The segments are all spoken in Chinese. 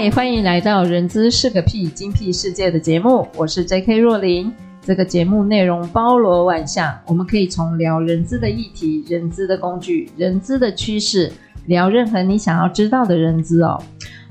嗨，欢迎来到《人资是个屁，精辟世界》的节目，我是 J.K. 若琳。这个节目内容包罗万象，我们可以从聊人资的议题、人资的工具、人资的趋势，聊任何你想要知道的人资哦。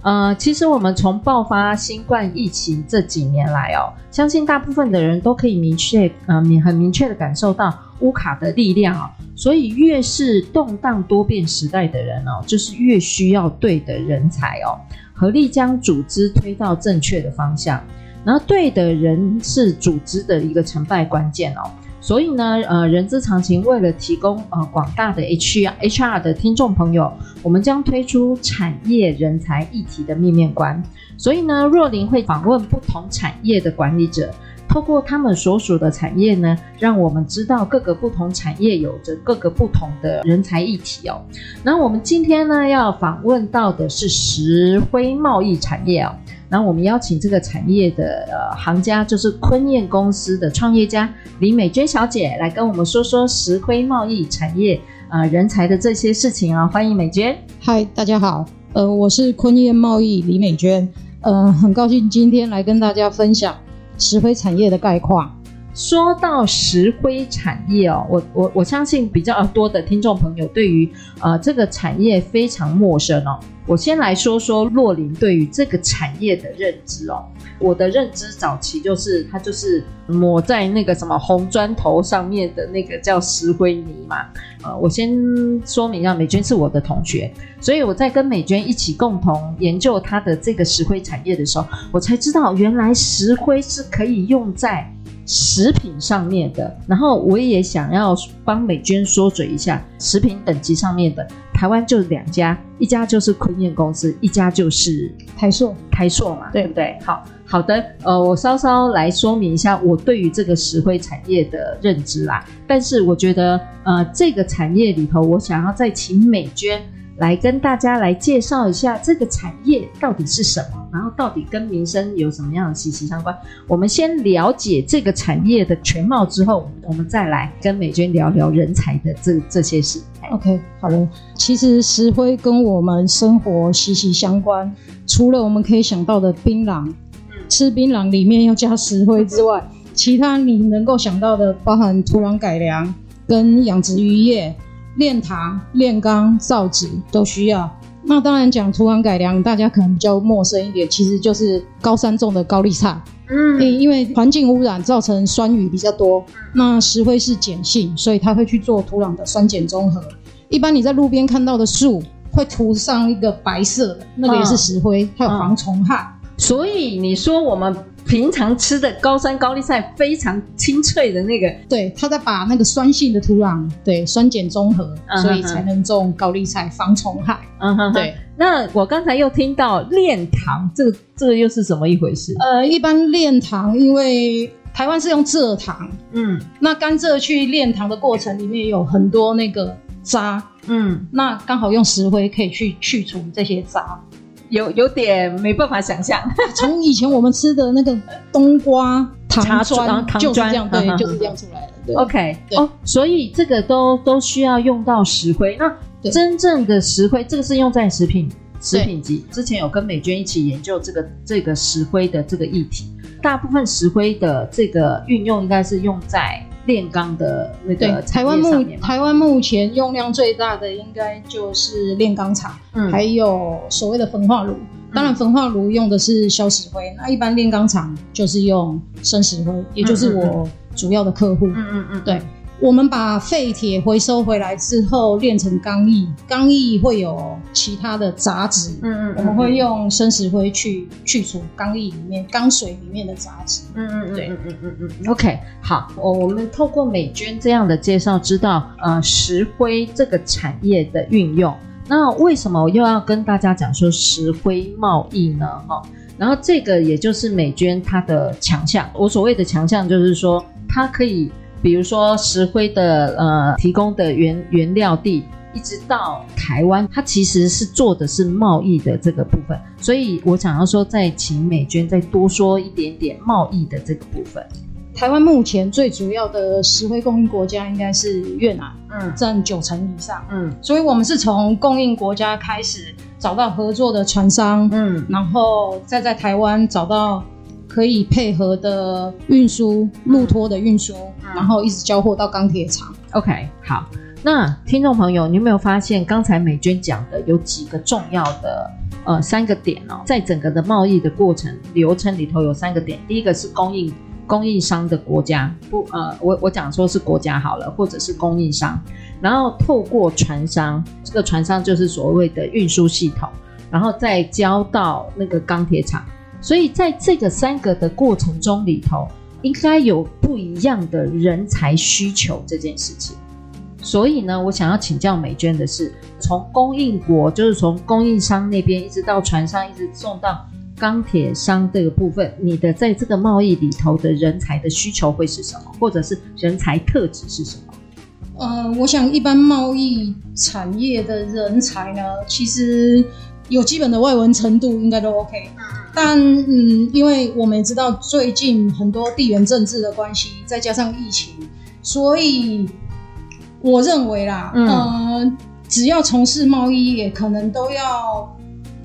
呃，其实我们从爆发新冠疫情这几年来哦，相信大部分的人都可以明确，呃，很明确的感受到乌卡的力量哦。所以，越是动荡多变时代的人哦，就是越需要对的人才哦。合力将组织推到正确的方向，然后对的人是组织的一个成败关键哦。所以呢，呃，人之常情为了提供呃广大的 HR HR 的听众朋友，我们将推出产业人才议题的面面观。所以呢，若琳会访问不同产业的管理者。透过他们所属的产业呢，让我们知道各个不同产业有着各个不同的人才议题哦。那我们今天呢要访问到的是石灰贸易产业哦。那我们邀请这个产业的行家，就是坤彦公司的创业家李美娟小姐来跟我们说说石灰贸易产业呃人才的这些事情啊、哦。欢迎美娟。嗨，大家好，呃，我是坤彦贸易李美娟，呃，很高兴今天来跟大家分享。石灰产业的概况。说到石灰产业哦，我我我相信比较多的听众朋友对于呃这个产业非常陌生哦。我先来说说洛林对于这个产业的认知哦。我的认知早期就是它就是抹在那个什么红砖头上面的那个叫石灰泥嘛。呃，我先说明一下，美娟是我的同学，所以我在跟美娟一起共同研究它的这个石灰产业的时候，我才知道原来石灰是可以用在。食品上面的，然后我也想要帮美娟说嘴一下，食品等级上面的，台湾就两家，一家就是坤燕公司，一家就是台塑，台塑嘛，对不对？好好的，呃，我稍稍来说明一下我对于这个石灰产业的认知啦。但是我觉得，呃，这个产业里头，我想要再请美娟。来跟大家来介绍一下这个产业到底是什么，然后到底跟民生有什么样的息息相关。我们先了解这个产业的全貌之后，我们再来跟美娟聊聊人才的这这些事。OK，好了，其实石灰跟我们生活息息相关。除了我们可以想到的槟榔，吃槟榔里面要加石灰之外，其他你能够想到的，包含土壤改良跟养殖渔业。炼糖、炼钢、造纸都需要。那当然讲土壤改良，大家可能比较陌生一点，其实就是高山种的高丽菜。嗯，因为环境污染造成酸雨比较多，那石灰是碱性，所以它会去做土壤的酸碱中和。一般你在路边看到的树会涂上一个白色的，那个也是石灰，它有防虫害。所以你说我们。平常吃的高山高丽菜非常清脆的那个，对，它在把那个酸性的土壤对酸碱中和，所以才能种高丽菜防虫害。嗯哼，对。那我刚才又听到炼糖，这个这个又是怎么一回事？呃，一般炼糖，因为台湾是用蔗糖，嗯，那甘蔗去炼糖的过程里面有很多那个渣，嗯，那刚好用石灰可以去去除这些渣。有有点没办法想象，从以前我们吃的那个冬瓜糖砖就是这样，对，就是这样出来的。对，OK，哦，所以这个都都需要用到石灰。那真正的石灰，这个是用在食品食品级。之前有跟美娟一起研究这个这个石灰的这个议题，大部分石灰的这个运用应该是用在。炼钢的那个对，台湾目台湾目前用量最大的应该就是炼钢厂，嗯，还有所谓的焚化炉。当然，焚化炉用的是消石灰，那一般炼钢厂就是用生石灰，也就是我主要的客户。嗯嗯嗯，对。我们把废铁回收回来之后炼成钢液，钢液会有其他的杂质，嗯，嗯嗯，我们会用生石灰去去除钢液里面钢水里面的杂质，嗯嗯对嗯嗯嗯嗯 OK，好，我我们透过美娟这样的介绍，知道呃石灰这个产业的运用。那为什么我又要跟大家讲说石灰贸易呢？哈，然后这个也就是美娟她的强项。我所谓的强项就是说，它可以，比如说石灰的呃提供的原原料地，一直到台湾，它其实是做的是贸易的这个部分。所以我想要说，再请美娟再多说一点点贸易的这个部分。台湾目前最主要的石灰供应国家应该是越南，嗯，占九成以上，嗯，所以我们是从供应国家开始找到合作的船商，嗯，然后再在台湾找到可以配合的运输、路托的运输，嗯，然后一直交货到钢铁厂。OK，好，那听众朋友，你有没有发现刚才美娟讲的有几个重要的呃三个点哦，在整个的贸易的过程流程里头有三个点，第一个是供应。供应商的国家不呃，我我讲说是国家好了，或者是供应商，然后透过船商，这个船商就是所谓的运输系统，然后再交到那个钢铁厂，所以在这个三个的过程中里头，应该有不一样的人才需求这件事情。所以呢，我想要请教美娟的是，从供应国，就是从供应商那边一直到船商，一直送到。钢铁商这个部分，你的在这个贸易里头的人才的需求会是什么，或者是人才特质是什么？呃，我想一般贸易产业的人才呢，其实有基本的外文程度应该都 OK。但嗯，因为我们也知道最近很多地缘政治的关系，再加上疫情，所以我认为啦，嗯、呃，只要从事贸易业，可能都要。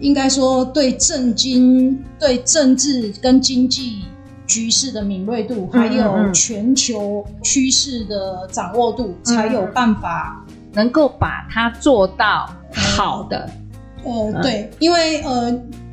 应该说，对政经、对政治跟经济局势的敏锐度，还有全球趋势的掌握度，嗯、才有办法能够把它做到好的。呃，呃对，因为呃，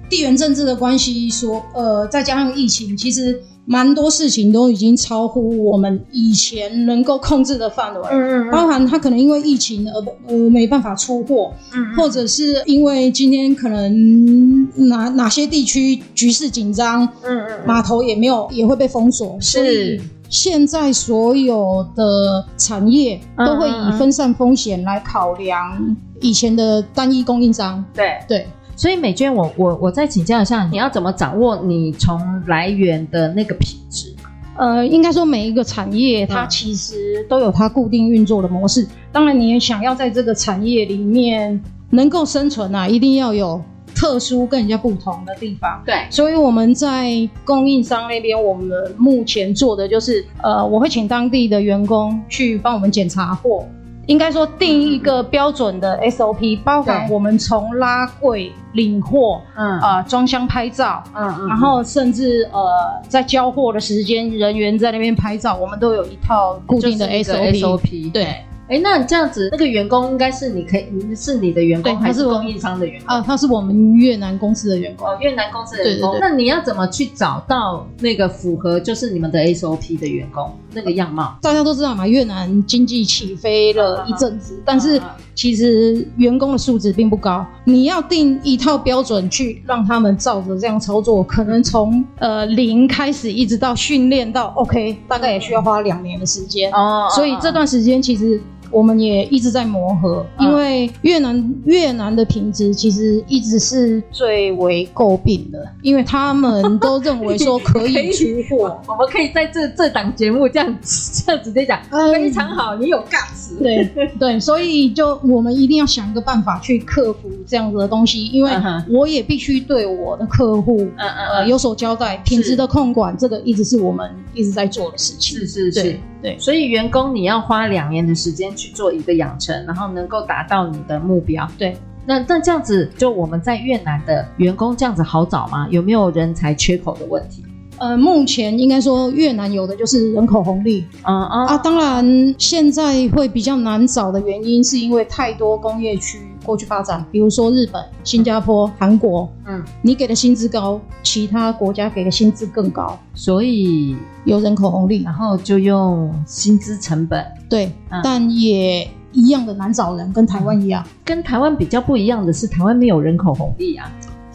地缘政治的关系，说呃，再加上疫情，其实。蛮多事情都已经超乎我们以前能够控制的范围，嗯嗯，嗯，包含他可能因为疫情而呃没办法出货，或者是因为今天可能哪哪些地区局势紧张，嗯嗯，码头也没有也会被封锁，是。现在所有的产业都会以分散风险来考量以前的单一供应商，对对。对所以美娟，我我我再请教一下，你要怎么掌握你从来源的那个品质？呃，应该说每一个产业它其实都有它固定运作的模式。当然，你也想要在这个产业里面能够生存啊，一定要有特殊跟人家不同的地方。对，所以我们在供应商那边，我们目前做的就是，呃，我会请当地的员工去帮我们检查货。应该说定一个标准的 SOP，嗯、包含我们从拉柜领货，嗯啊装箱拍照，嗯嗯，然后甚至呃在交货的时间，人员在那边拍照，我们都有一套固定的 SOP，SOP 对。哎，那这样子，那个员工应该是你可以，是你的员工，还是供应商的员工？啊，他是我们越南公司的员工。哦，越南公司的员工。对对对。那你要怎么去找到那个符合就是你们的 SOP 的员工那个样貌？大家都知道嘛，越南经济起飞了一阵子，但是其实员工的素质并不高。你要定一套标准去让他们照着这样操作，可能从呃零开始一直到训练到 OK，大概也需要花两年的时间。哦。所以这段时间其实。我们也一直在磨合，因为越南、嗯、越南的品质其实一直是最为诟病的，因为他们都认为说可以 出货。我们可以在这这档节目这样这样直接讲，嗯、非常好，你有 guts。对对，所以就我们一定要想一个办法去克服这样子的东西，因为我也必须对我的客户嗯嗯呃有所交代，品质的控管这个一直是我们一直在做的事情。是是是。对对，所以员工你要花两年的时间去做一个养成，然后能够达到你的目标。对，那那这样子，就我们在越南的员工这样子好找吗？有没有人才缺口的问题？呃，目前应该说越南有的就是人口红利。嗯嗯啊，当然现在会比较难找的原因，是因为太多工业区。过去发展，比如说日本、新加坡、韩国，嗯，你给的薪资高，其他国家给的薪资更高，所以有人口红利，然后就用薪资成本，对，嗯、但也一样的难找人，跟台湾一样。跟台湾比较不一样的是，台湾没有人口红利啊，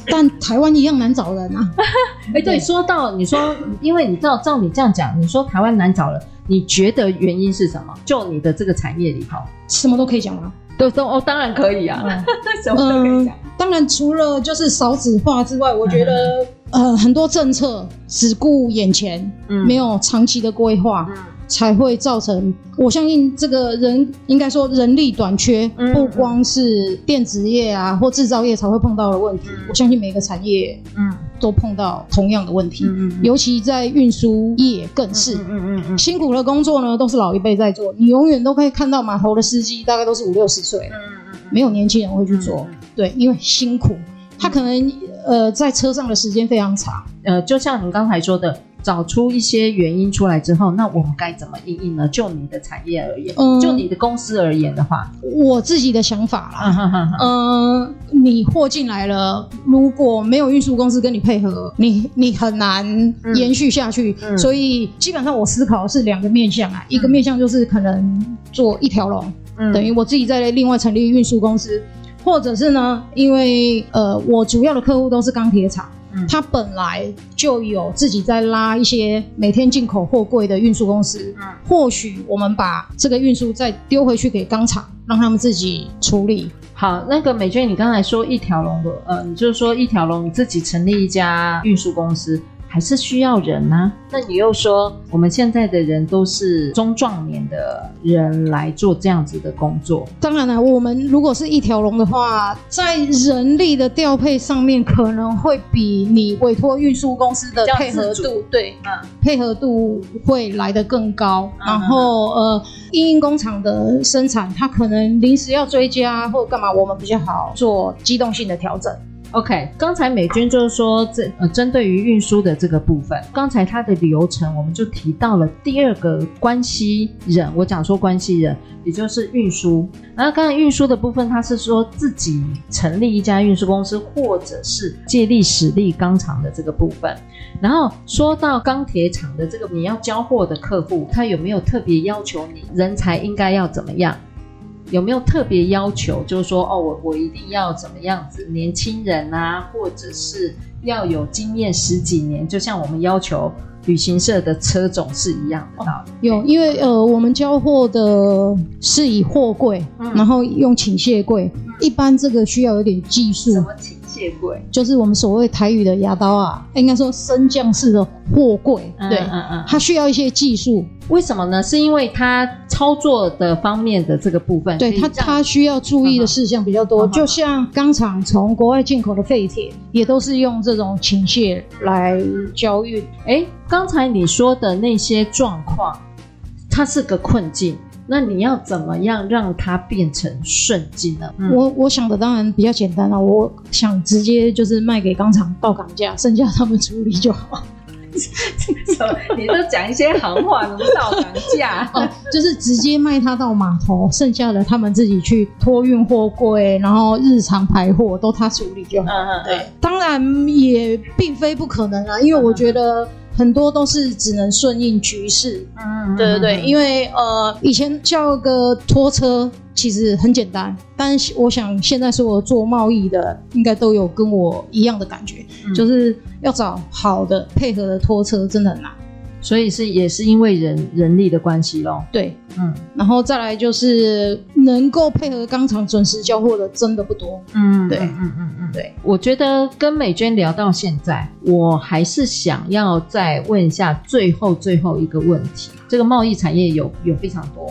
但台湾一样难找人啊。哎，对，说到你说，因为你知道，照你这样讲，你说台湾难找人，你觉得原因是什么？就你的这个产业里头，什么都可以讲吗？都都哦，当然可以啊，嗯 什么都可以讲。当然，除了就是少子化之外，我觉得、嗯、呃很多政策只顾眼前，嗯没有长期的规划。嗯才会造成，我相信这个人应该说人力短缺，嗯不光是电子业啊或制造业才会碰到的问题。嗯我相信每个产业，嗯都碰到同样的问题，嗯嗯尤其在运输业更是。嗯嗯嗯辛苦的工作呢，都是老一辈在做，你永远都可以看到码头的司机，大概都是五六十岁，嗯嗯没有年轻人会去做。对，因为辛苦，他可能呃在车上的时间非常长。呃，就像你刚才说的。找出一些原因出来之后，那我们该怎么应应呢？就你的产业而言，嗯，就你的公司而言的话，我自己的想法啦，嗯你货进来了，如果没有运输公司跟你配合，你你很难延续下去。嗯、所以基本上我思考的是两个面向啊，嗯、一个面向就是可能做一条龙，嗯、等于我自己在另外成立运输公司，或者是呢，因为呃，我主要的客户都是钢铁厂。他本来就有自己在拉一些每天进口货柜的运输公司，嗯，或许我们把这个运输再丢回去给钢厂，让他们自己处理。好，那个美娟，你刚才说一条龙的，呃，你就是说一条龙，你自己成立一家运输公司。还是需要人呢、啊？那你又说我们现在的人都是中壮年的人来做这样子的工作。当然了，我们如果是一条龙的话，在人力的调配上面可能会比你委托运输公司的配合度，对，嗯，配合度会来得更高。嗯、然后呃，因应工厂的生产，它可能临时要追加或干嘛，我们比较好做机动性的调整。OK，刚才美军就是说，这呃，针对于运输的这个部分，刚才它的流程，我们就提到了第二个关系人。我讲说关系人，也就是运输。然后刚才运输的部分，他是说自己成立一家运输公司，或者是借力使力钢厂的这个部分。然后说到钢铁厂的这个，你要交货的客户，他有没有特别要求你人才应该要怎么样？有没有特别要求？就是说，哦，我我一定要怎么样子？年轻人啊，或者是要有经验十几年，就像我们要求旅行社的车种是一样的道理。哦，有，因为呃，我们交货的是以货柜，嗯、然后用倾卸柜，嗯、一般这个需要有点技术。什么倾卸柜？就是我们所谓台语的牙刀啊，应该说升降式的货柜。嗯、对，嗯嗯，嗯它需要一些技术。为什么呢？是因为它操作的方面的这个部分，对它它需要注意的事项比较多。嗯、就像钢厂从国外进口的废铁，也都是用这种倾卸来交运。哎，刚才你说的那些状况，它是个困境，那你要怎么样让它变成顺境呢？嗯、我我想的当然比较简单了，我想直接就是卖给钢厂报港价，剩下他们处理就好。什么？你都讲一些行话，什么到港价？哦，就是直接卖它到码头，剩下的他们自己去托运货柜，然后日常排货都他处理就好。嗯嗯，对，当然也并非不可能啊，因为我觉得很多都是只能顺应局势。嗯，对对对，因为呃，以前叫个拖车。其实很简单，但是我想现在所有做贸易的应该都有跟我一样的感觉，嗯、就是要找好的配合的拖车真的很难，所以是也是因为人人力的关系咯。对，嗯，然后再来就是能够配合钢厂准时交货的真的不多。嗯，对，嗯嗯嗯嗯，对。我觉得跟美娟聊到现在，我还是想要再问一下最后最后一个问题：这个贸易产业有有非常多。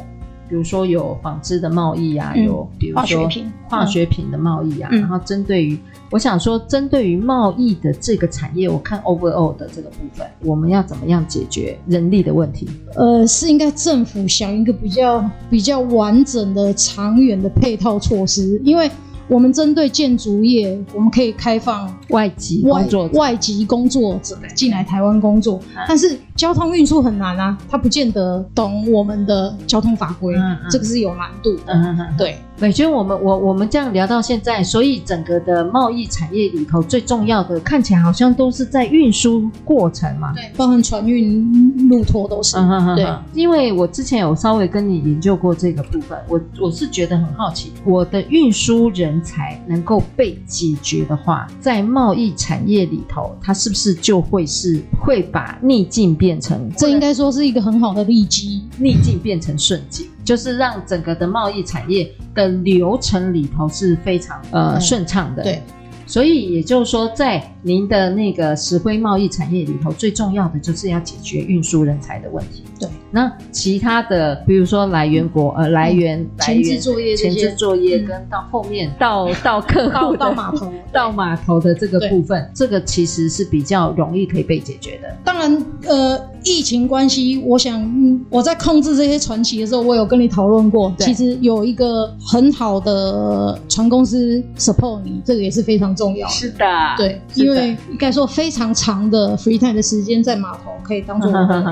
比如说有纺织的贸易啊，嗯、有比如说化学品、化学品的贸易啊，嗯、然后针对于我想说，针对于贸易的这个产业，我看 overall 的这个部分，我们要怎么样解决人力的问题？呃，是应该政府想一个比较比较完整的、长远的配套措施，因为。我们针对建筑业，我们可以开放外籍工作者、外籍工作者进来台湾工作，嗯、但是交通运输很难啊，他不见得懂我们的交通法规，嗯嗯、这个是有难度的。对，美娟，我们我我们这样聊到现在，所以整个的贸易产业里头最重要的，看起来好像都是在运输过程嘛，对，包含船运、路拖都是。嗯、对，因为我之前有稍微跟你研究过这个部分，我我是觉得很好奇，我的运输人。才能够被解决的话，在贸易产业里头，它是不是就会是会把逆境变成？这应该说是一个很好的利基，逆境变成顺境。就是让整个的贸易产业的流程里头是非常呃顺畅的。对。所以也就是说，在您的那个石灰贸易产业里头，最重要的就是要解决运输人才的问题。对，那其他的，比如说来源国，呃，来源、嗯、前置作业、前置作业跟到后面、嗯、到 到客户到码头 到码头的这个部分，这个其实是比较容易可以被解决的。当然，呃，疫情关系，我想、嗯、我在控制这些船期的时候，我有跟你讨论过。其实有一个很好的船公司 support 你，这个也是非常重要。是的，对，因为应该说非常长的 free time 的时间在码头可以当做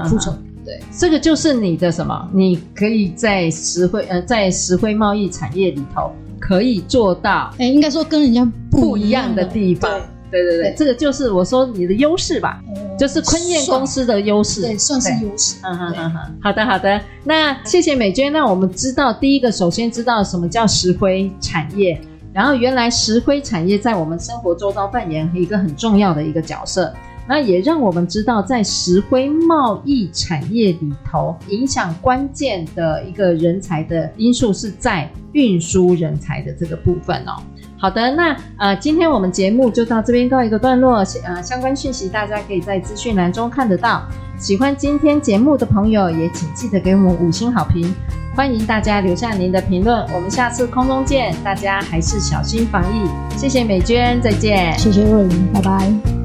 库存。对，这个就是你的什么？你可以在石灰呃，在石灰贸易产业里头可以做到，哎，应该说跟人家不一样的地方。对对对，对，这个就是我说你的优势吧，嗯、就是坤燕公司的优势，对，算是优势。嗯嗯嗯嗯，好的好的，那谢谢美娟。那我们知道，第一个首先知道什么叫石灰产业，然后原来石灰产业在我们生活周遭扮演一个很重要的一个角色。那也让我们知道，在石灰贸易产业里头，影响关键的一个人才的因素是在运输人才的这个部分哦。好的，那呃，今天我们节目就到这边告一个段落。呃，相关讯息大家可以在资讯栏中看得到。喜欢今天节目的朋友，也请记得给我们五星好评。欢迎大家留下您的评论，我们下次空中见。大家还是小心防疫。谢谢美娟，再见。谢谢若琳，拜拜。